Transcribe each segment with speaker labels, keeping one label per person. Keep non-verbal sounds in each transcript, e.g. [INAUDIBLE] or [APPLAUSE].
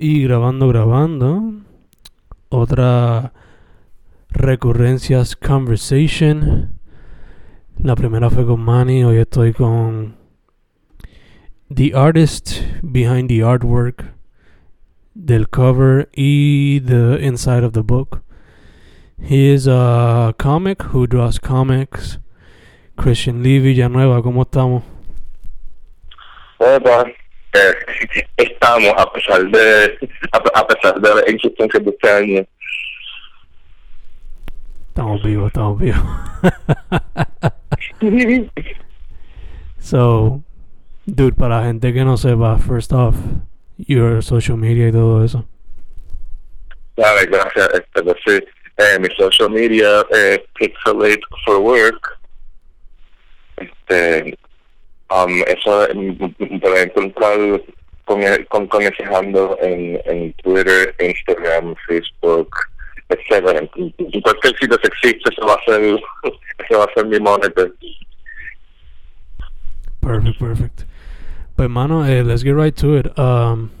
Speaker 1: Y grabando, grabando. Otra recurrencias conversation. La primera fue con Manny, hoy estoy con the artist behind the artwork del cover y the inside of the book. He is a comic who draws comics. Christian Lee Villanueva, ¿cómo estamos?
Speaker 2: Hola, eh, estamos a pesar de a, pesar de la existencia de este año.
Speaker 1: Estamos vivos, estamos vivos. [LAUGHS] so, dude, para la gente que no sepa, first off, your social media y todo eso.
Speaker 2: Dale, gracias. Este, pues sí, eh, mi social media es Pixelate for Work. Este, um, eso mm, puede encontrar con, con, con en, Twitter, Instagram, Facebook, etcétera. En cualquier sitio que existe, eso va a ser, [LAUGHS] eso va a ser mi monitor.
Speaker 1: Perfect, perfect. But mano, uh, let's get right to it. Um,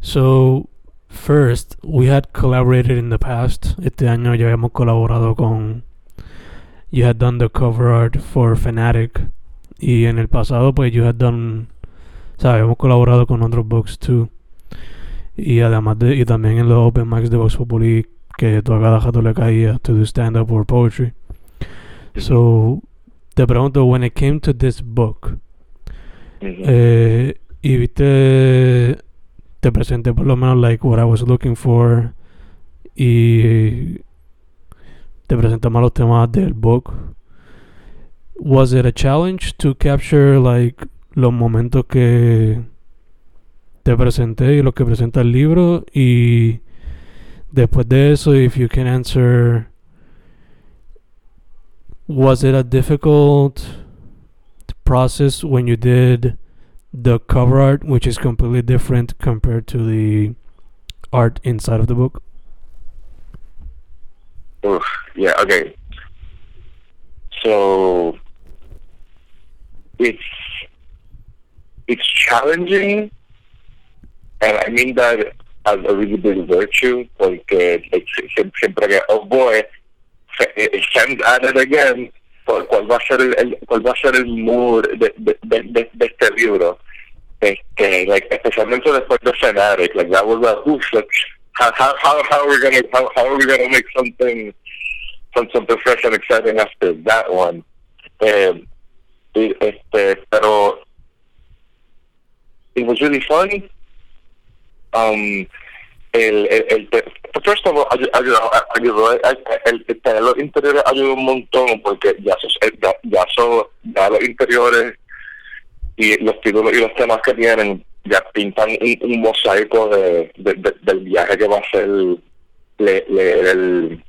Speaker 1: so first, we had collaborated in the past. Este año ya habíamos colaborado con. You had done the cover art for Fanatic. Y en el pasado, pues, you had done. Sea, habíamos colaborado con otros books too. Y además de. Y también en los Open Mics de Vox Populi, que tú a cada rato le caía to do stand up or poetry. So, te pregunto, when it came to this book. Eh, y viste, te presenté por lo menos like what I was looking for y te presenté más los temas del book. Was it a challenge to capture like los momentos que te presenté y lo que presenta el libro y después de eso if you can answer was it a difficult process when you did the cover art, which is completely different compared to the art inside of the book?
Speaker 2: Oof, yeah, okay. So it's it's challenging and I mean that as a really big virtue porque like, uh, siempre que oh boy send at it again cuál, va a ser el, a el mood de, de, de, de este libro. Este like especialmente después de Fanatic like that was like oof like, how, how, how, how are we gonna how, how are we gonna make something some, something fresh and exciting after that one? Um, este pero it was really fun um el, el, el, first of all, ayudó, ayudó, el, el tener los interiores ayudó un montón porque ya, ya, ya, son, ya los interiores y los títulos y los temas que tienen ya pintan un, mosaico de, de, de, del viaje que va a ser leer el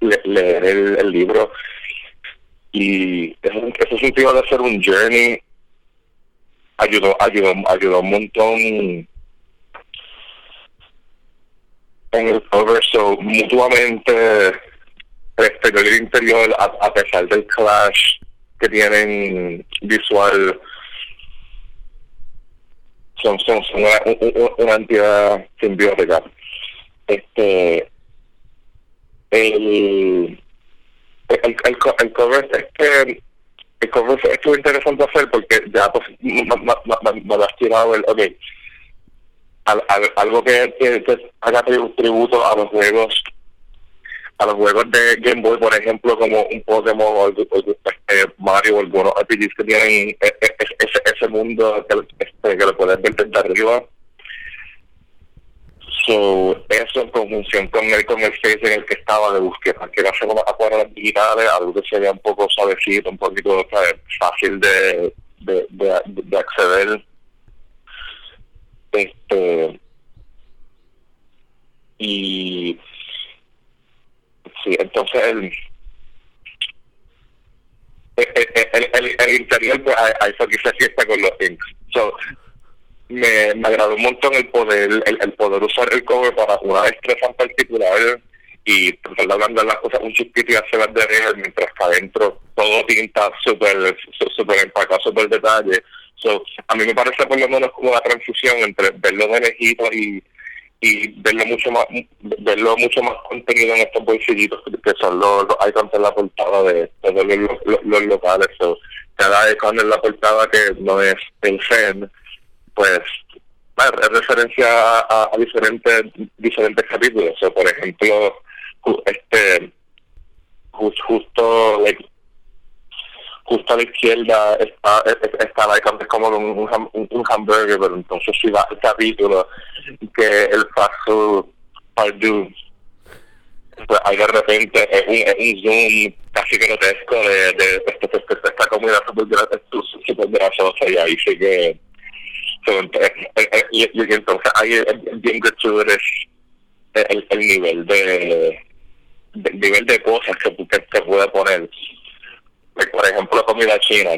Speaker 2: leer el, el, libro y ese, ese sentido de hacer un journey ayudó ayudó ayudó un montón en el cover, so mutuamente el exterior y el interior, a, pesar del clash que tienen visual, son, son, son una, una, entidad simbiótica. Este, el, el, el, el cover es que el cover estuvo interesante hacer porque ya pues, me, me has tirado el, ok, al, al, algo que, que, que, haga tributo a los juegos a los juegos de Game Boy por ejemplo como un Pokémon o, o, eh, Mario o algunos RPGs que tienen e, e, e, ese, ese mundo que, este, que lo puedes ver desde arriba so, eso en conjunción con el con el face en el que estaba de búsqueda que era hacer unas acuarelas digitales algo que sería un poco suavecito un poquito ¿sabes? fácil de, de, de, de acceder este y sí entonces el el, el, el, interior pues a, eso que se fiesta con los inks so, me, me agradó un montón el poder el, poder usar el cover para una destreza en particular y tratar de hablar las cosas un chiquito y hacerlas de real mientras que adentro todo pinta súper super empacado, súper detalle So, a mí me parece por lo menos como la transición entre verlo de lejitos y, y verlo mucho más verlo mucho más contenido en estos bolsillitos que son los, los icons en la portada de todos los, los, locales. So, cada icon en la portada que no es el FEN, pues es referencia a, diferentes diferentes capítulos. O por ejemplo, este justo justo a la izquierda está, icon como un, un, un, hamburger, pero entonces si va el capítulo que el fast food Pardue pues hay de repente es un, es un zoom casi grotesco de, de, esta comida súper grasosa y ahí sí que y, entonces ahí bien gratuito el, el nivel de, de nivel de cosas que, que, que puede poner. Por ejemplo comida china.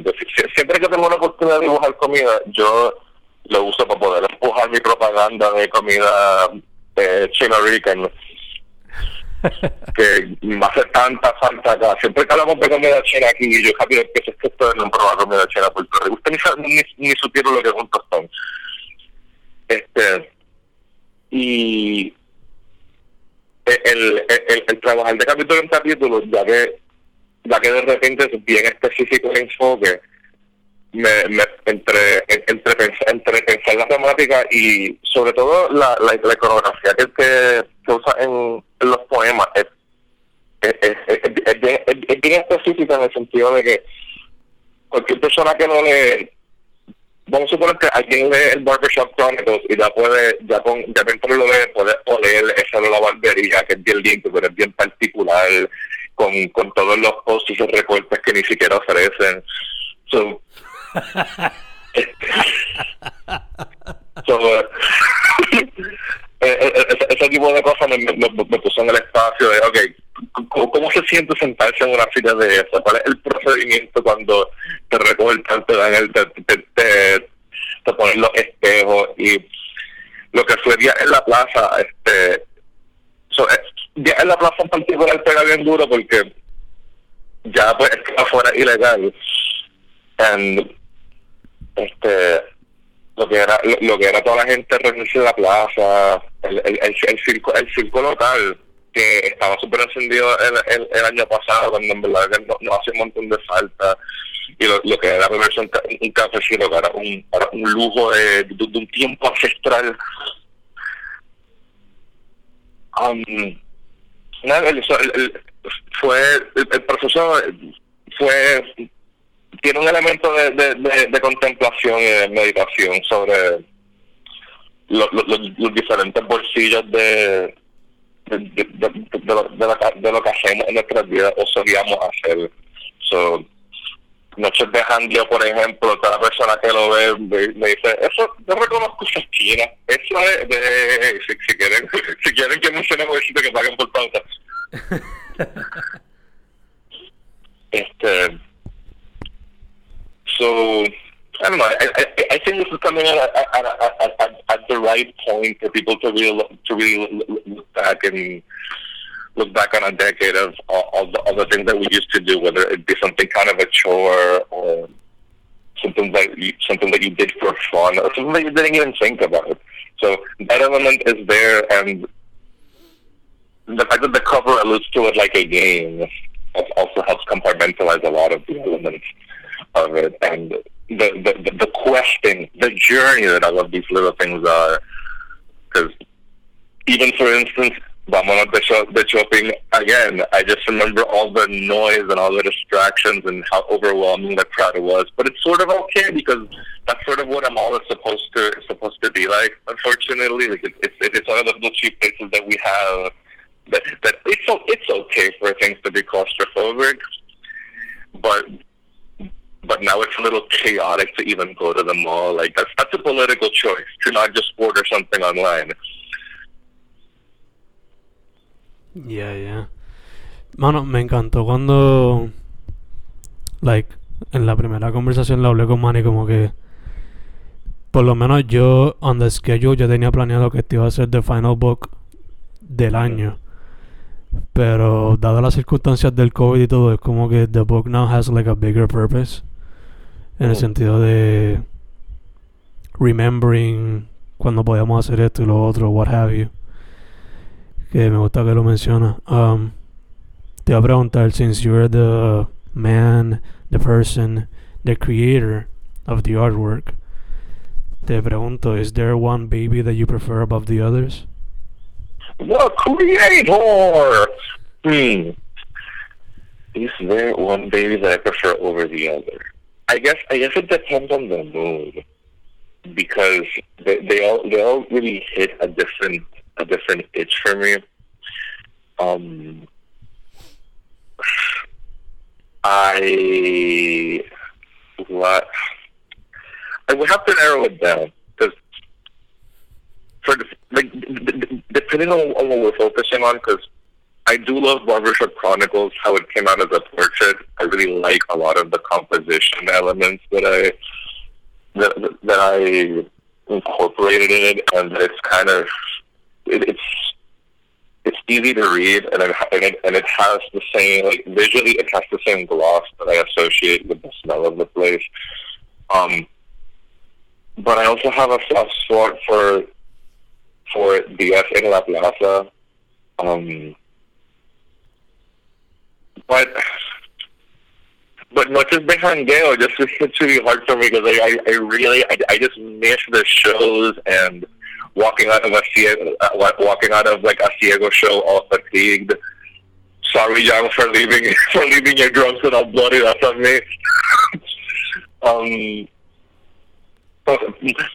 Speaker 2: Siempre que tengo una oportunidad de dibujar comida yo lo uso para poder empujar mi propaganda de comida eh, chino rica que me hace tanta falta acá. Siempre que hablamos de comida china aquí, y yo rápido que es que esto no probar comida china por Puerto Rico. Usted ni, ni, ni supieron lo que es un tostón. Este, y el, el, el, trabajar de capítulo en capítulo, ya que, ya que de repente es bien específico el enfoque, me, me, entre, entre, pensar, la temática y sobre todo la, la, la iconografía que, se usa en, los poemas es, bien, es, bien específica en el sentido de que cualquier persona que no lee vamos a suponer que alguien lee el Barbershop Chronicles y ya puede, ya con, ya dentro lo lee, puede oler esa de la barbería que es bien limpio, pero es bien particular, con, con todos los posts y recortes que ni siquiera ofrecen. So, [LAUGHS] so, [LAUGHS] eh, eh, eh, ese tipo de cosas me, me, puso en el espacio de, ok, ¿cómo, se siente sentarse en una fila de eso? ¿Cuál es el procedimiento cuando te recortan, te dan el, te, te, ponen los espejos y lo que fue día en la plaza, este, so, día en la plaza en particular pega bien duro porque ya pues es afuera ilegal. And, este lo que era lo, que era toda la gente reunirse en la plaza el, el, circo el circo local que estaba súper encendido el, el, año pasado cuando en verdad no, hace un montón de falta y lo, que era beberse un, un cafecito que era un, un lujo de, de, un tiempo ancestral. Um, el, fue el proceso fue tiene un elemento de, de, de, contemplación y de meditación sobre los diferentes bolsillos de de, de, de, lo, de, lo que hacemos en nuestras vidas o solíamos hacer. So, Noches de Jandio, por ejemplo, cada persona que lo ve me, dice, eso, yo reconozco esa esquina, eso es de, si, si quieren, [LAUGHS] si quieren que mencione bolsito que paguen por pauta. [LAUGHS] este so I don't know. I, I, I think this is coming at, at, at, at, at the right point for people to really to really look back and look back on a decade of all, the other things that we used to do, whether it be something kind of a chore or something that you, something that you did for fun or something that you didn't even think about. So that element is there, and the fact that the cover alludes to it like a game also helps compartmentalize a lot of the elements of it and the, the, the questing, the journey that I love these little things are. Because even for instance, de, the shopping again. I just remember all the noise and all the distractions and how overwhelming the crowd was. But it's sort of okay because that's sort of what a mall is supposed to supposed to be like. Unfortunately, like it, it's it's one of the cheap places that we have. That that it's it's okay for things to be claustrophobic, but but now it's a little chaotic to even go to the mall. Like that's that's a political choice to not just order something online.
Speaker 1: Yeah, yeah. Mano, me encantó cuando, like, en la primera conversación le hablé con Manny como que, por lo menos yo, on the schedule, ya tenía planeado que este iba a ser the final book del año. Pero, dadas las circunstancias del COVID y todo, es como que the book now has like a bigger purpose. En el sentido de remembering cuando podíamos hacer esto y lo otro, what have you. Que me gusta que lo menciona. Um, te voy a preguntar, since you're the man, the person, the creator of the artwork, te pregunto, is there one baby that you prefer above the others?
Speaker 2: The creator! Hmm. Is there one baby that I prefer over the other? I guess I guess it depends on the mood because they, they all they all really hit a different a different itch for me. Um, I what I would have to narrow it down because for like depending on, on what we're focusing on, because I do love Barbershop Chronicles, how it came out as a portrait. I really like a lot of the composition elements that I that, that I incorporated in it, and it's kind of it, it's it's easy to read, and it, and it and it has the same like visually, it has the same gloss that I associate with the smell of the place. Um, but I also have a soft spot for for Diaz en la Plaza. Um, but but Noches de Jangueo just hits really hard for me because I, I, really I, I just miss the shows and walking out of a uh, walking out of like a Ciego show all fatigued. Sorry, John, for leaving [LAUGHS] for leaving your and all bloody. That's on me. [LAUGHS] um,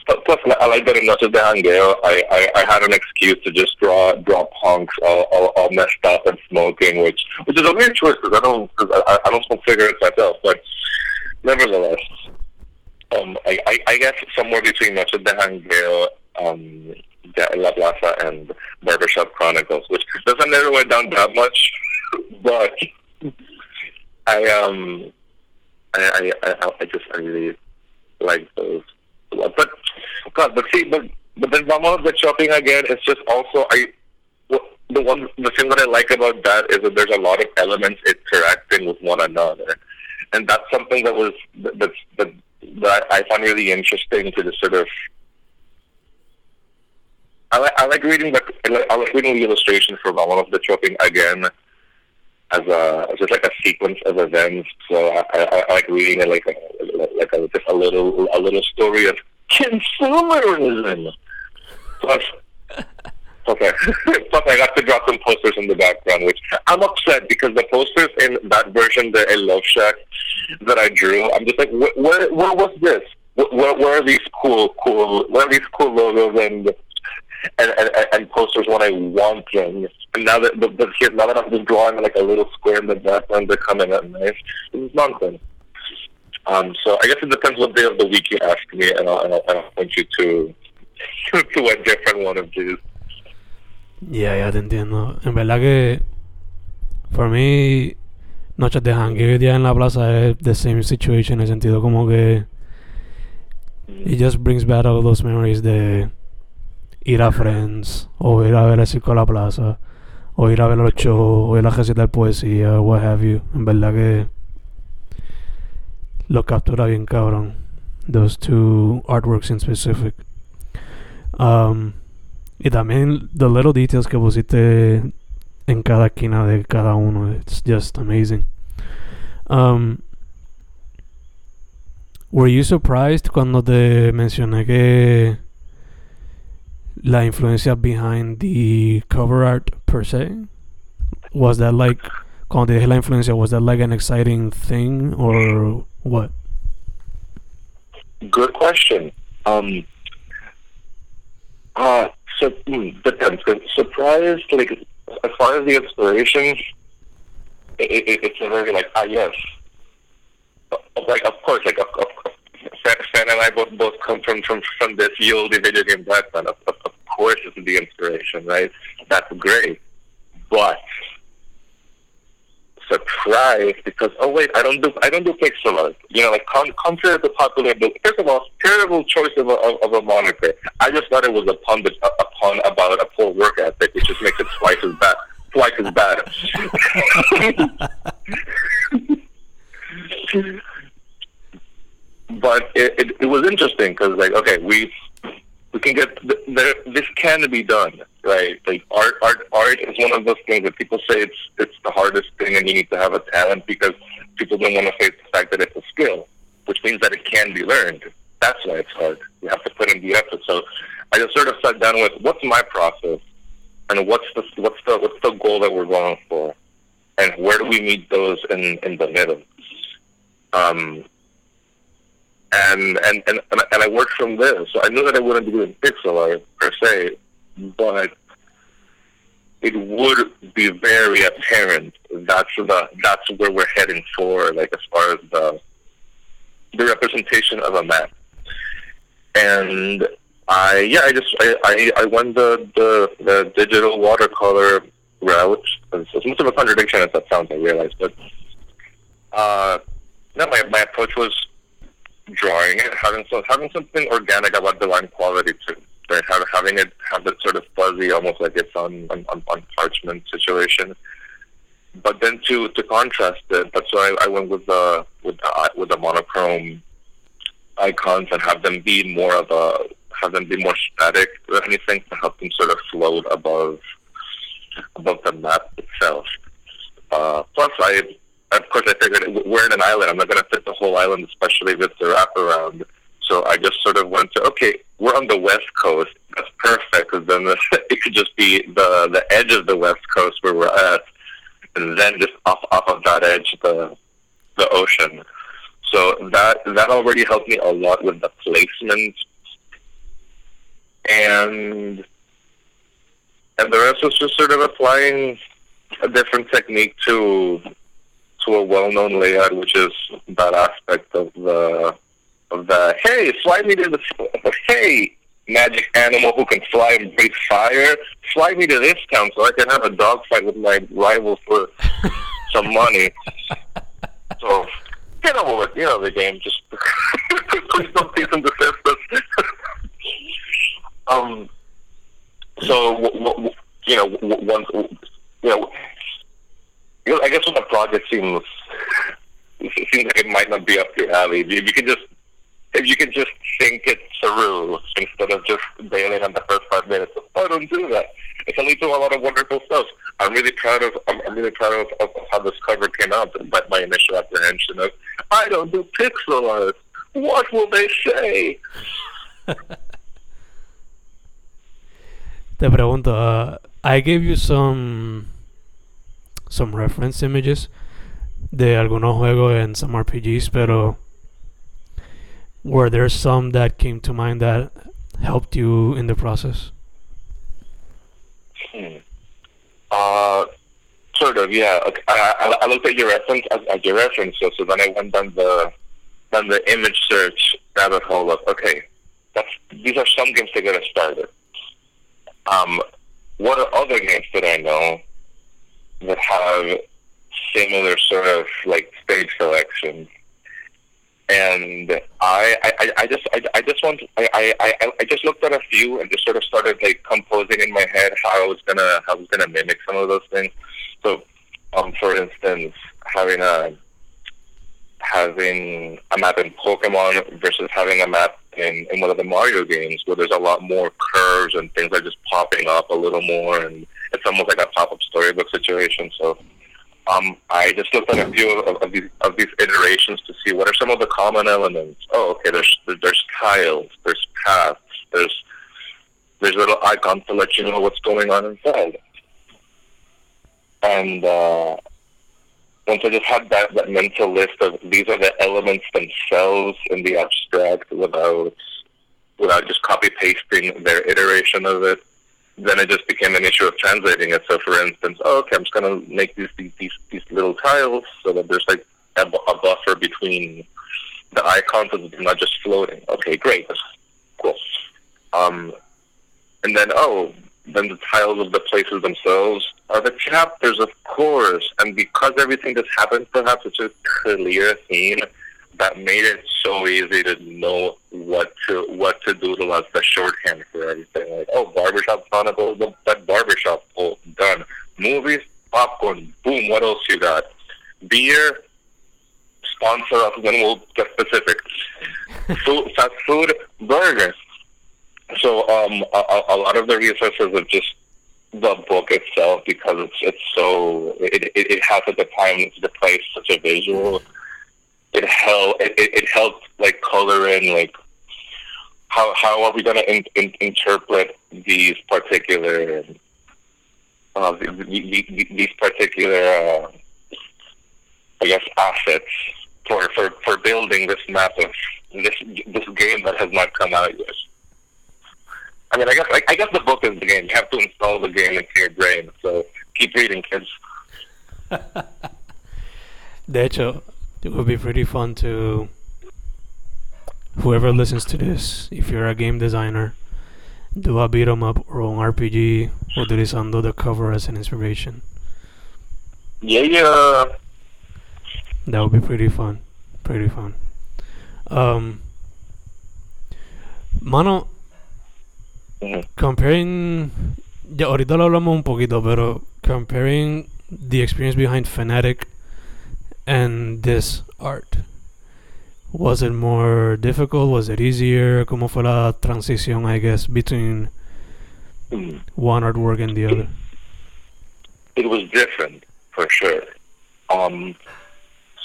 Speaker 2: plus, plus, I like that in Noches de Jangueo. I, I, I had an excuse to just draw draw punks all, all, all messed up and smoking, which which is a weird choice because I don't cause I, I don't smoke cigarettes myself, but nevertheless, um, I, I, I guess somewhere between Noches de Jangueo, um, La Plaza, and Barbershop Chronicles, which doesn't narrow it down that much, [LAUGHS] but I um I I, I, I just I really like those. But God, but see, but but then Vamos the shopping again. It's just also I the one the thing that I like about that is that there's a lot of elements interacting with one another, and that's something that was that's that that I find really interesting to just sort of. I like I like reading the I like, reading the illustrations for one of the shopping again as a just like a sequence of events. So I, I, I like reading it like a, like a, just a little a little story of consumerism. Plus, [LAUGHS] okay, [LAUGHS] plus I got to drop some posters in the background, which I'm upset because the posters in that version, the El Love Shack that I drew, I'm just like, where where, where was this? Where, where are these cool cool? Where are these cool logos and and, and, and posters when I want them. And now that but, but here, now that I'm just drawing like a little square in the background, they're coming out nice. Is nonsense. Um, so I guess it depends what day of the week you ask me, and I'll, and I'll, and I'll point you to [LAUGHS] to a different one of these.
Speaker 1: Yeah, ya te entiendo. En verdad que, for me, noches de jangueo y día en la plaza es the same situation en el sentido como que it just brings back all those memories de ir a Friends, o ir a ver el circo a la plaza, o ir a ver los shows, o ir a recitar poesía, what have you. En verdad que lo captura bien cabrón. Those two artworks in specific. Um, y también the little details que pusiste en cada esquina de cada uno. It's just amazing. Um, were you surprised cuando te mencioné que la influencia behind the cover art per se? Was that like cuando te dije la influencia, was that like an exciting thing or what?
Speaker 2: Good question. Um, uh, so mm, depends. Surprised, like as far as the inspiration, it, it, it's a very like ah yes, like of course, like of, of, Stan and I both both come from from from this yield video game background. Of, of, of course, is the inspiration, right? That's great, but surprised because oh wait, I don't do I don't do pixel art. You know, like con- contrary to the popular. First of all, terrible choice of a, of, of a moniker. I just thought it was a pun, a, a pun about a poor work ethic, which just makes it twice as bad. Twice as bad. [LAUGHS] [LAUGHS] but it, it, it was interesting because like okay we we can get there this can be done right? Like art art art is one of those things that people say it's it's the hardest thing and you need to have a talent because people don't want to face the fact that it's a skill which means that it can be learned. That's why it's hard. You have to put in the effort. So i just sort of sat down with what's my process? And what's the what's the what's the goal that we're going for? And where do we meet those in in the middle? Um and and and and I worked from there. So I knew that I wouldn't be doing pixel art per se, but it would be very apparent that's the that's where we're heading for, like as far as the the representation of a map. And I yeah, I just I I, I went the, the the digital watercolor route. It's, it's much of a contradiction as that sounds, I realize, but uh, no, my my approach was drawing it, having so having something organic about the line quality too. Right, have, having it have that sort of fuzzy, almost like it's on on, on parchment situation. But then to to contrast it, that's why I, I went with the with the with the monochrome icons and have them be more of a have them be more static or anything to help them sort of float above above the map itself. Uh, plus, I of course, I figured we're in an island. I'm not going to fit the whole island, especially with the wraparound. So I just sort of went to, okay, we're on the west coast. That's perfect because then the, [LAUGHS] it could just be the the edge of the west coast where we're at, and then just off off of that edge, the the ocean. So that that already helped me a lot with the placement, and and the rest was just sort of applying a different technique to to a well-known layout, which is that aspect of the of the hey, fly me to the hey magic animal who can fly and breathe fire. Fly me to this town so I can have a dogfight with my rival for [LAUGHS] some money. So get over it. You know the game. Just [LAUGHS] please don't cease and desist us. um. So w- w- you know, w- once you know I guess when the project seems it seems like it might not be up your alley, if you can just if you can just think it through instead of just bailing on the first five minutes, oh, don't do that. It can lead to a lot of wonderful stuff. I'm really proud of I'm, I'm really proud of, of how this cover came out, despite my initial apprehension of I don't do pixel art. What will they say? [LAUGHS]
Speaker 1: Te pregunto, uh, I gave you some some reference images de algunos juegos en some RPGs, pero were there some that came to mind that helped you in the process?
Speaker 2: Hmm. Uh, sort of, yeah. I, I, I, looked at your reference as, as your reference, so, so then I went down the down the image search rabbit hole of okay, that's these are some games to get us started. Um, what are other games that I know that have similar sort of like stage selections. And I, I, I just, I, I just want, I, I, I just looked at a few and just sort of started like composing in my head how I was gonna, how I was gonna mimic some of those things. So, um, for instance, having a, having a map in Pokemon versus having a map in, in one of the Mario games where there's a lot more curves and things are just popping up a little more and it's almost like a pop-up storybook situation. So um, I just looked at a few of, of, these of these iterations to see what are some of the common elements. Oh, okay. There's there's tiles. There's paths. There's there's little icons to let you know what's going on inside. And uh, once I just had that, that mental list of these are the elements themselves in the abstract without without just copy pasting their iteration of it, then it just became an issue of translating it. So, for instance, oh, okay, I'm just going to make these, these these little tiles so that there's like a, a buffer between the icons and they're not just floating. Okay, great, That's cool. Um, and then oh, then the tiles of the places themselves are the chapters, of course. And because everything just happens, perhaps it's a clear theme that made it so easy to know what to what to do to the shorthand for everything. Like, oh, that barbershop oh, done. Movies, popcorn, boom. What else you got? Beer, sponsor us, then we'll get specific. [LAUGHS] food, fast food burger. So um, a, a lot of the resources of just the book itself because it's it's so it it, it has at the time the place such a visual. It helped it, it, it helped like color in like how how are we going to in, in, interpret these particular uh, these particular uh, I guess assets for, for for building this map of this this game that has not come out yet. I mean, I guess I, I guess the book is the game. You have to install the game into your brain. So keep reading, kids. [LAUGHS]
Speaker 1: De hecho, it would be pretty fun to whoever listens to this, if you're a game designer, do a beat 'em up or an RPG utilizando the cover as an inspiration.
Speaker 2: Yeah, yeah.
Speaker 1: That would be pretty fun. Pretty fun. Um, mano, comparing, ya ahorita lo hablamos un poquito, pero comparing the experience behind Fanatic and this art, was it more difficult? Was it easier? ¿Cómo fue la transición, I guess, between one artwork and the other?
Speaker 2: It was different, for sure. Um,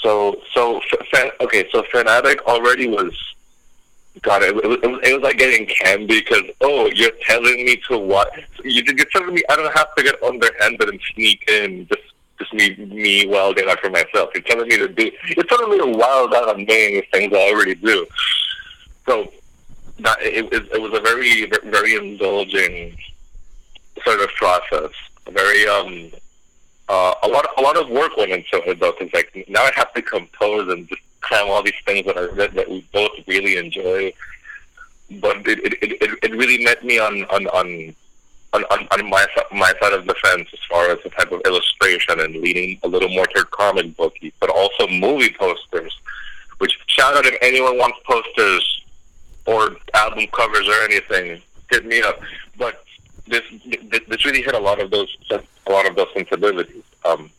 Speaker 2: so, so, okay, so Fanatic already was God, it, it, was, it was like getting candy because oh, you're telling me to what? You, you're telling me I don't have to get underhanded and sneak in just just me me wilding out for myself. You're telling me to do. You're telling me to wild out on doing things I already do. So that it, it, it was a very very indulging sort of process. A Very um uh, a lot a lot of work went into it though because like now I have to compose and just cram all these things that are that, that we both really enjoy. But it it, it, it really met me on on on on, on, on my my side of the fence as far as the type of illustration and leaning a little more toward comic booky, but also movie posters. Which shout out if anyone wants posters or album covers or anything, hit me up. But this this really hit a lot of those a lot of those sensibilities. Um,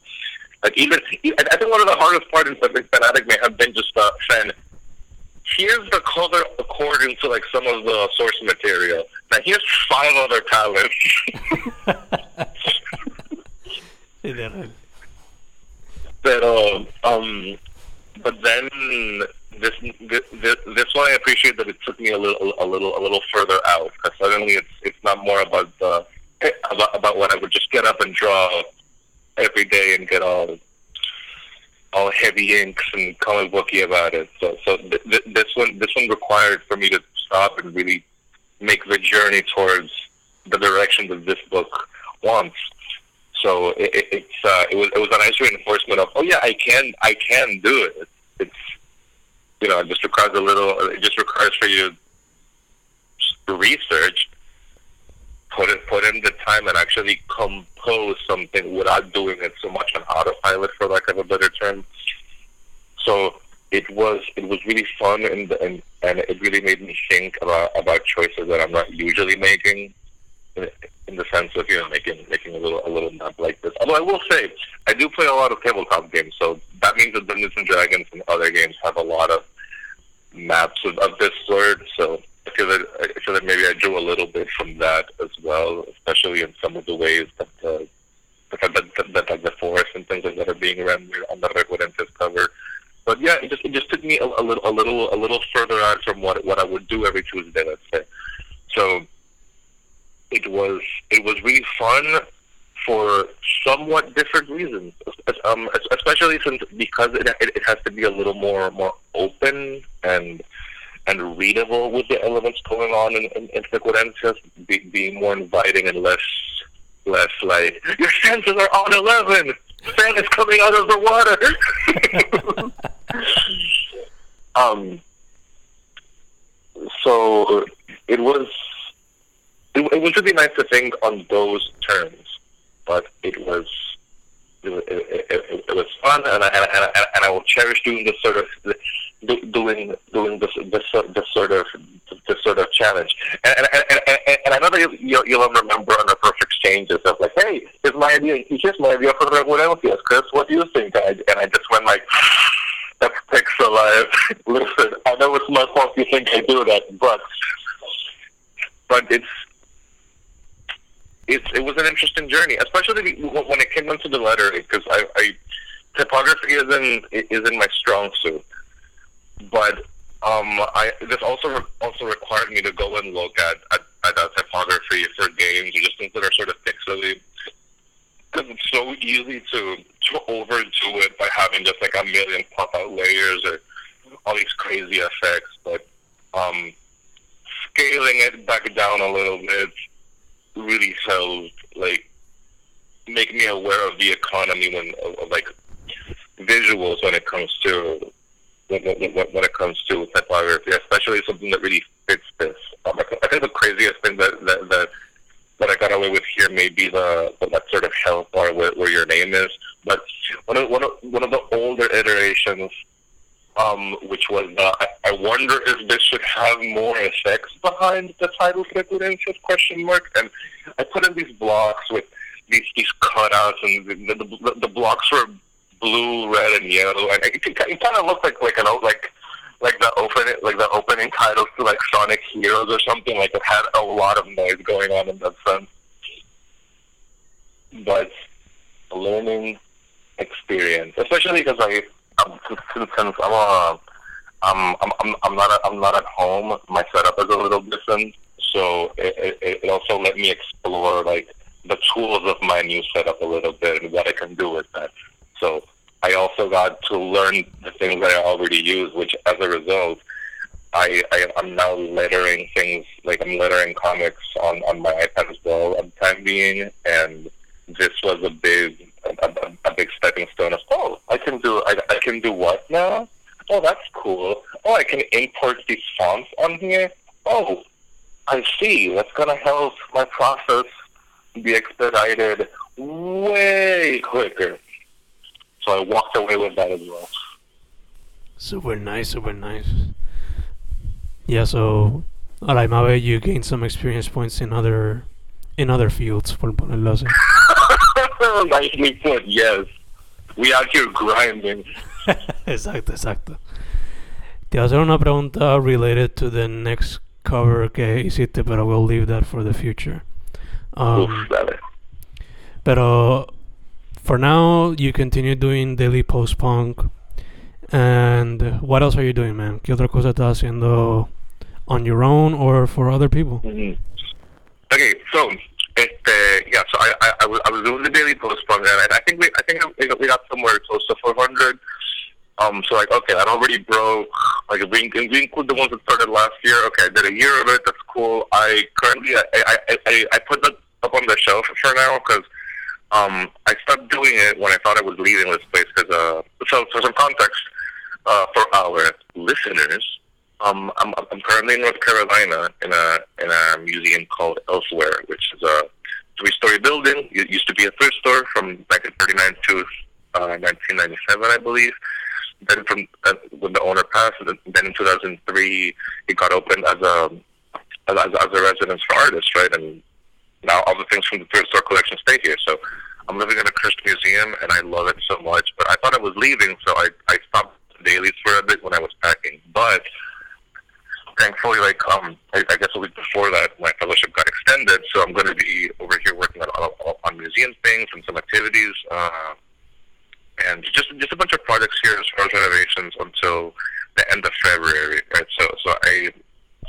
Speaker 2: like even, I think one of the hardest parts in something fanatic may have been just uh, saying, here's the color according to like some of the source material. Now here's five other palettes. [LAUGHS] but um, um, but then this, this this one I appreciate that it took me a little a little a little further out because suddenly it's it's not more about the about, about what I would just get up and draw every day and get all all heavy inks and comic booky about it. So so th- th- this one this one required for me to stop and really make the journey towards the direction that this book wants. So it, it, it's uh, it was it was a nice reinforcement of oh yeah I can I can do it. It's you know it just requires a little it just requires for you to research in the time and actually compose something without doing it so much on autopilot, for lack of a better term. So it was it was really fun and and and it really made me think about about choices that I'm not usually making. In, in the sense of you know making making a little a little map like this. Although I will say I do play a lot of tabletop games, so that means that Dungeons and Dragons and other games have a lot of maps of, of this sort. So I feel that I feel that maybe I drew a little bit from that as well, especially in some of the ways that uh, that, that, that, like the forest and things like that are being rendered on the Recuerentes cover. But yeah, it just it just took me a, a little a little a little further out from what what I would do every Tuesday, let's say. So it was it was really fun for somewhat different reasons, um, especially since because it, it, it has to be a little more more open and and readable with the elements going on in, in, in Sequences, be, being more inviting and less less like your senses are on eleven. Fan is coming out of the water. [LAUGHS] um. So it was it, it was really nice to think on those terms, but it was it, it, it, it was fun, and I, and, I, and I will cherish doing this sort of doing doing this this, this sort of this sort of challenge. And and, and, and, and I know that you'll, you'll remember on the first exchanges of like, hey, here's my idea. Here's my idea for the Referencias. Chris, what do you think? And I, and I just went like, [SIGHS] that's Pixelive. [LAUGHS] Listen, I know it's my fault you think I do that, but but it's it's it was an interesting journey, especially when it came into the lettering because I, I typography isn't isn't my strong suit, but um, I this also also required me to go and look at at, at that typography for games. Or just things that are sort of pixely because it's so easy to to overdo it by having just like a million pop out layers or all these crazy effects, but um, scaling it back down a little bit really helped like make me aware of the economy when of, of like visuals when it comes to when, when, it comes to typography, especially something that really fits this. Um, I think the craziest thing that, that that that I got away with here may be the, the that sort of health bar where, where your name is. But one of one of one of the older iterations, um, which was uh, I, I wonder if this should have more effects behind the title Frecuencias question mark. And I put in these blocks with these these cutouts, and the the, the, the blocks were blue, red, and yellow, and it, it kind of looked like like an like like the opening like the opening titles to like Sonic Heroes or something. Like it had a lot of noise going on in that sense, but a learning experience, especially because I um, since, since I'm a um, I'm, I'm, I'm not I'm not at home. My setup is a little different, so it, it, it also let me explore like the tools of my new setup a little bit and what I can do with that. So I also got to learn the things that I already use, which as a result, I, I am now lettering things like I'm lettering comics on on my iPad as well at the time being, and this was a big a, a, a big stepping stone of oh I can do I, I can do what now? Oh that's cool. Oh I can import these fonts on here? Oh I see. That's gonna help my process be expedited way quicker so I walked away with that as well.
Speaker 1: Super nice, super nice. Yeah, so a la you gain some experience points in other in other fields, ponerlo así. [LAUGHS]
Speaker 2: Nicely put, yes. We out here grinding. [LAUGHS]
Speaker 1: exacto, exacto. Te voy a hacer una pregunta related to the next cover que hiciste, pero we'll leave that for the future. Um, Uf, pero for now, you continue doing daily post punk. And what else are you doing, man? ¿Qué otra cosa estás haciendo on your own or for other people?
Speaker 2: Mm-hmm. Okay, so este, yeah, so I, I, I, was, I was doing the daily post punk, and I think we I think we got somewhere close to 400. Um, so like, okay, that already broke. Like, we, we include the ones that started last year, okay, I did a year of it. That's cool. I currently I I I, I put that up on the shelf for now because um, I stopped doing it when I thought I was leaving this place because, uh, so for some context, uh, for our listeners, um, I'm, I'm currently in North Carolina in a in a museum called Elsewhere, which is a three-story building. It used to be a thrift store from 1939 to uh, 1997, I believe. Then, from uh, when the owner passed, then in 2003, it got opened as a as, as a residence for artists, right? And now all the things from the thrift store collection stay here. So I'm living in a Christian museum, and I love it so much. But I thought I was leaving, so I I stopped dailies for a bit when I was packing. But thankfully, like um, I, I guess a week before that, my fellowship got extended, so I'm going to be over here working on on museum things and some activities, uh, and just just a bunch of projects here as far as renovations until the end of February. Right, so so I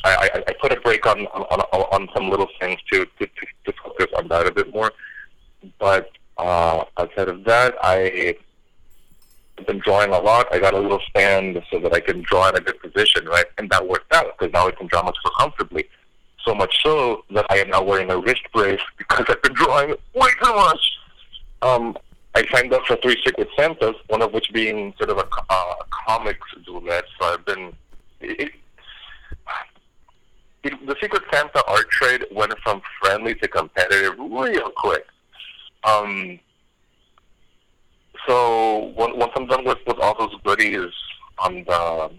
Speaker 2: I, I, put a break on, on on some little things to, to to focus on that a bit more. But uh, outside of that, I have been drawing a lot. I got a little stand so that I can draw in a good position, right? And that worked out because now I can draw much more comfortably. So much so that I am now wearing a wrist brace [LAUGHS] because I've been drawing way too much. Um, I signed up for three Secret Santas, one of which being sort of a, uh, comics duet. So I've been. It, the Secret Santa art trade went from friendly to competitive real quick. Um, so once I'm done with, with all those goodies on the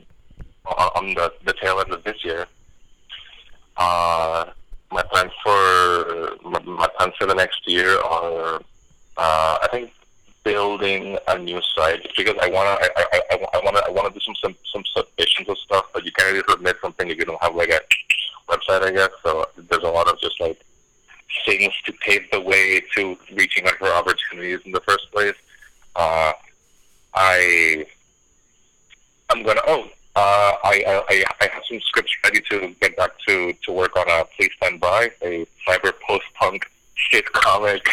Speaker 2: on the, the tail end of this year, uh, my plans for my, my plans for the next year are uh, I think building a new site because I wanna I, I, I, I wanna I wanna do some some some submissions of stuff, but you can't really submit something if you don't have like a website, I guess. So there's a lot of just like things to pave the way to reaching out for opportunities in the first place. Uh, I I'm gonna oh uh, I, I I have some scripts ready to get back to to work on a Please Stand By, a cyber post punk shit comic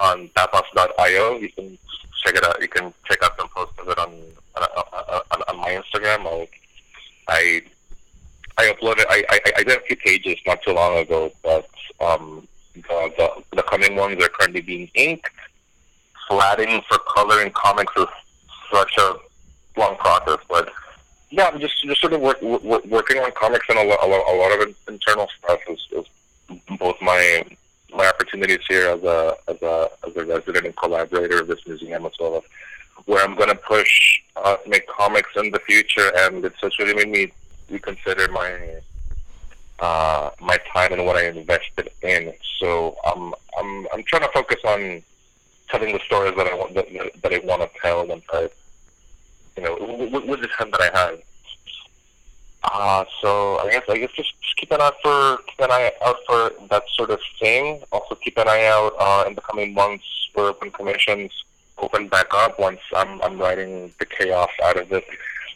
Speaker 2: on tapas.io. You can check it out. You can check out some posts of it on on, on, on my Instagram. I I I uploaded. I, I I did a few pages not too long ago, but um, the, the the coming ones are currently being inked. Flatting for coloring comics is such a long process, but yeah, I'm just just sort of work, work, working on comics and a lot, a lot, a lot of internal stuff is, is both my my opportunities here as a as a as a resident and collaborator of this museum as well as where I'm going to push uh, make comics in the future, and it's just really made me reconsider my uh, my time and what I invested in. So I'm I'm I'm trying to focus on telling the stories that I want that, that I want to tell and I, you know with, with the time that I have. Uh, so I guess I guess just, just keep an eye for keep an eye out for that sort of thing. Also keep an eye out uh, in the coming months for open commissions open back up once I'm I'm writing the chaos out of this.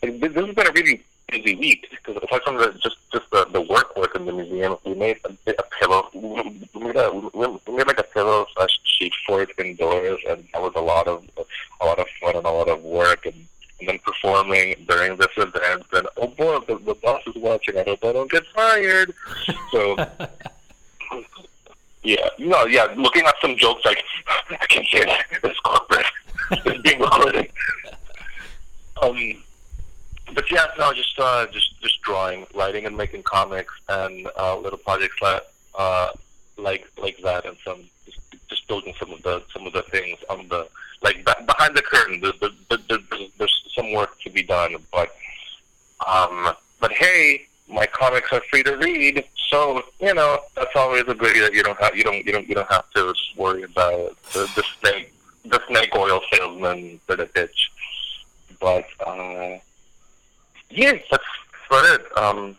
Speaker 2: Like, this has been a really busy week because aside from the, just just the, the work work in the museum, we made a, a pillow. We made, a, we made like a pillow slash sheet fort indoors, and that was a lot of a lot of fun and a lot of work and and then performing during this event. And oh boy, the, the boss is watching. I hope I don't get fired. So. [LAUGHS] yeah, no, yeah, looking at some jokes like [LAUGHS] I can't say that it's corporate, it's being recorded. [LAUGHS] Um, but yeah, no, just uh, just just drawing, writing, and making comics, and uh, little projects like uh, like like that, and some just, just building some of the some of the things on the like behind the curtain. There's, there's, there's, there's some work to be done, but um, but hey, my comics are free to read, so you know that's always a goodie that you don't have you don't you don't you don't have to worry about the, the snake the snake oil salesman for the pitch. But uh, yeah, that's about it. Um,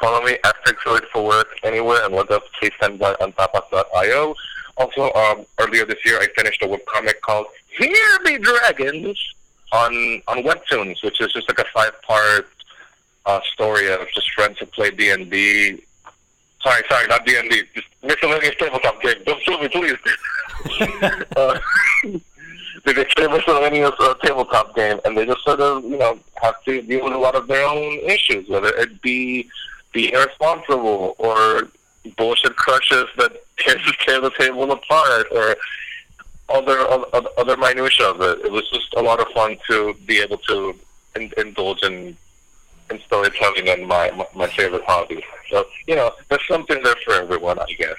Speaker 2: follow me at Fixoid for work anywhere and look up Please Stand By on tapas.io. Also, um, earlier this year, I finished a webcomic called Here Be Dragons on on Webtoons, which is just like a five part uh, story of just friends who play D and D. Sorry, sorry, not D and D. Just miscellaneous tabletop game. Don't sue me, please. [LAUGHS] uh, they play a miscellaneous uh, tabletop game, and they just sort of, you know, have to deal with a lot of their own issues, whether it be be irresponsible or bullshit crushes that [LAUGHS] tear the table apart, or other other, other minutia of it. It was just a lot of fun to be able to in, indulge in in storytelling and my, my my favorite hobby. So you know, there's something there for everyone, I guess.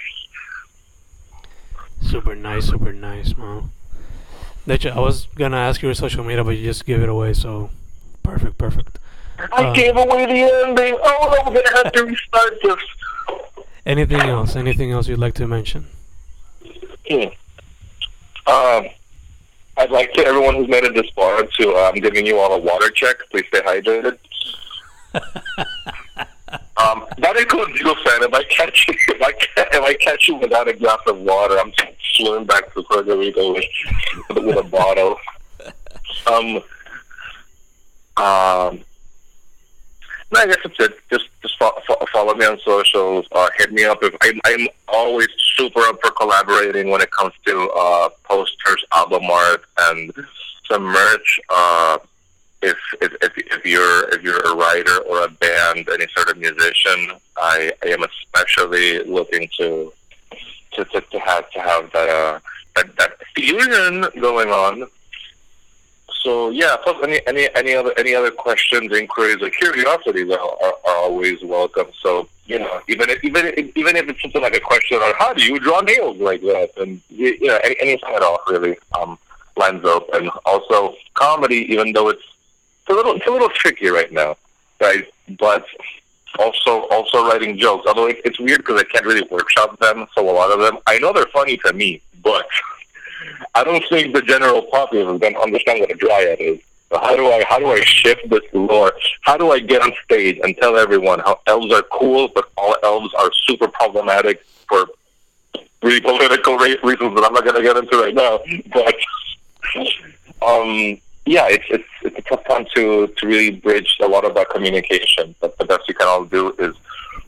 Speaker 1: Super nice, super nice, man. I was gonna ask you your social media, but you just gave it away. So perfect, perfect.
Speaker 2: I uh, gave away the ending. Oh, I'm gonna have to restart this.
Speaker 1: Anything else? Anything else you'd like to mention?
Speaker 2: Hmm. Um, I'd like to everyone who's made it this far to. I'm giving you all a water check. Please stay hydrated. [LAUGHS] um, that includes you, fan. If I catch you, if I, if I catch you without a glass of water, I'm swimming back to Puerto Rico with, with a bottle. Um, um, no, I guess that's it. Just just follow, follow me on socials. Uh, hit me up. If I'm, I'm always super up for collaborating when it comes to uh, posters, album art, and some merch. Uh, if, if if if you're if you're a writer or a band, any sort of musician, I, I am especially looking to to, to, to have to have that uh, that that fusion going on. So yeah, plus any any any other any other questions, inquiries, or curiosities are, are, are always welcome. So you know, even if, even if, even if it's something like a question on how do you draw nails like that, and you, know, any, anything at all really um, lines up. And also comedy, even though it's, it's a little it's a little tricky right now, right? But also also writing jokes. Although it, it's weird because I can't really workshop them, so a lot of them I know they're funny to me, but [LAUGHS] I don't think the general populace is going to understand what a dryad is. So how do I how do I shift this lore? How do I get on stage and tell everyone how elves are cool, but all elves are super problematic for really political reasons that I'm not going to get into right now. But [LAUGHS] um, yeah, it's it's tough time to to really bridge a lot of that communication. But the best you can all do is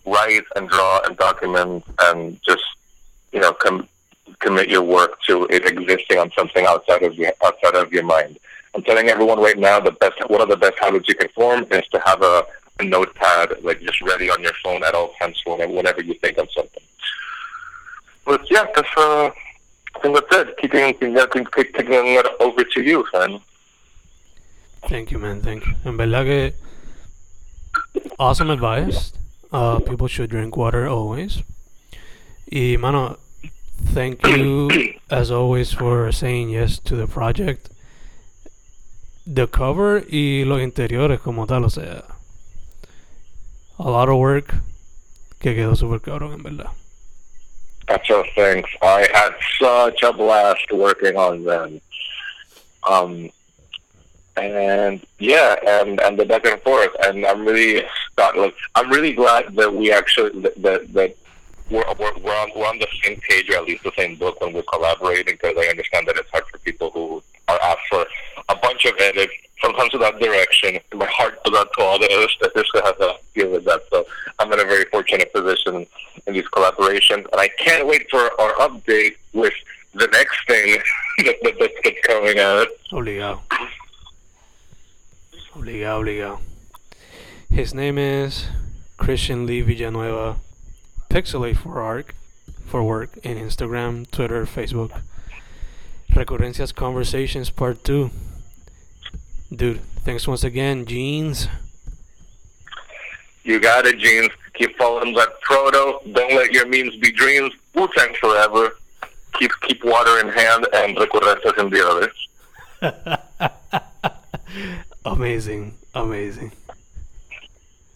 Speaker 2: write and draw and document and just you know com- commit your work to it existing on something outside of your outside of your mind. I'm telling everyone right now the best one of the best habits you can form is to have a, a notepad like just ready on your phone at all times whenever you think of something. But yeah, that's uh, I think that's it. Keeping keeping, keeping it over to you, man.
Speaker 1: Thank you, man. Thank you. En verdad que awesome advice. Uh, people should drink water always. Y mano, thank you [COUGHS] as always for saying yes to the project. The cover y los interiores como tal, o sea, a lot of work que quedó super cabrón en verdad.
Speaker 2: So thanks. I had such a blast working on them. Um, and yeah, and and the back and forth, and I'm really like, I'm really glad that we actually that that, that we're, we're, on, we're on the same page or at least the same book when we're collaborating because I understand that it's hard for people who are asked for a bunch of edits, sometimes without direction. My heart goes out to all the other statistics that have to deal with that. So I'm in a very fortunate position in these collaborations, and I can't wait for our update with the next thing [LAUGHS] that, that, that's coming out.
Speaker 1: Obligado. Obligado, obligado. His name is Christian Lee Villanueva. Pixelate for Arc, for work in Instagram, Twitter, Facebook. Recurrencias Conversations Part 2. Dude, thanks once again, Jeans.
Speaker 2: You got it, Jeans. Keep following that proto. Don't let your memes be dreams. Wu Tang forever. Keep keep water in hand and recurrencias in the other. [LAUGHS]
Speaker 1: amazing, amazing.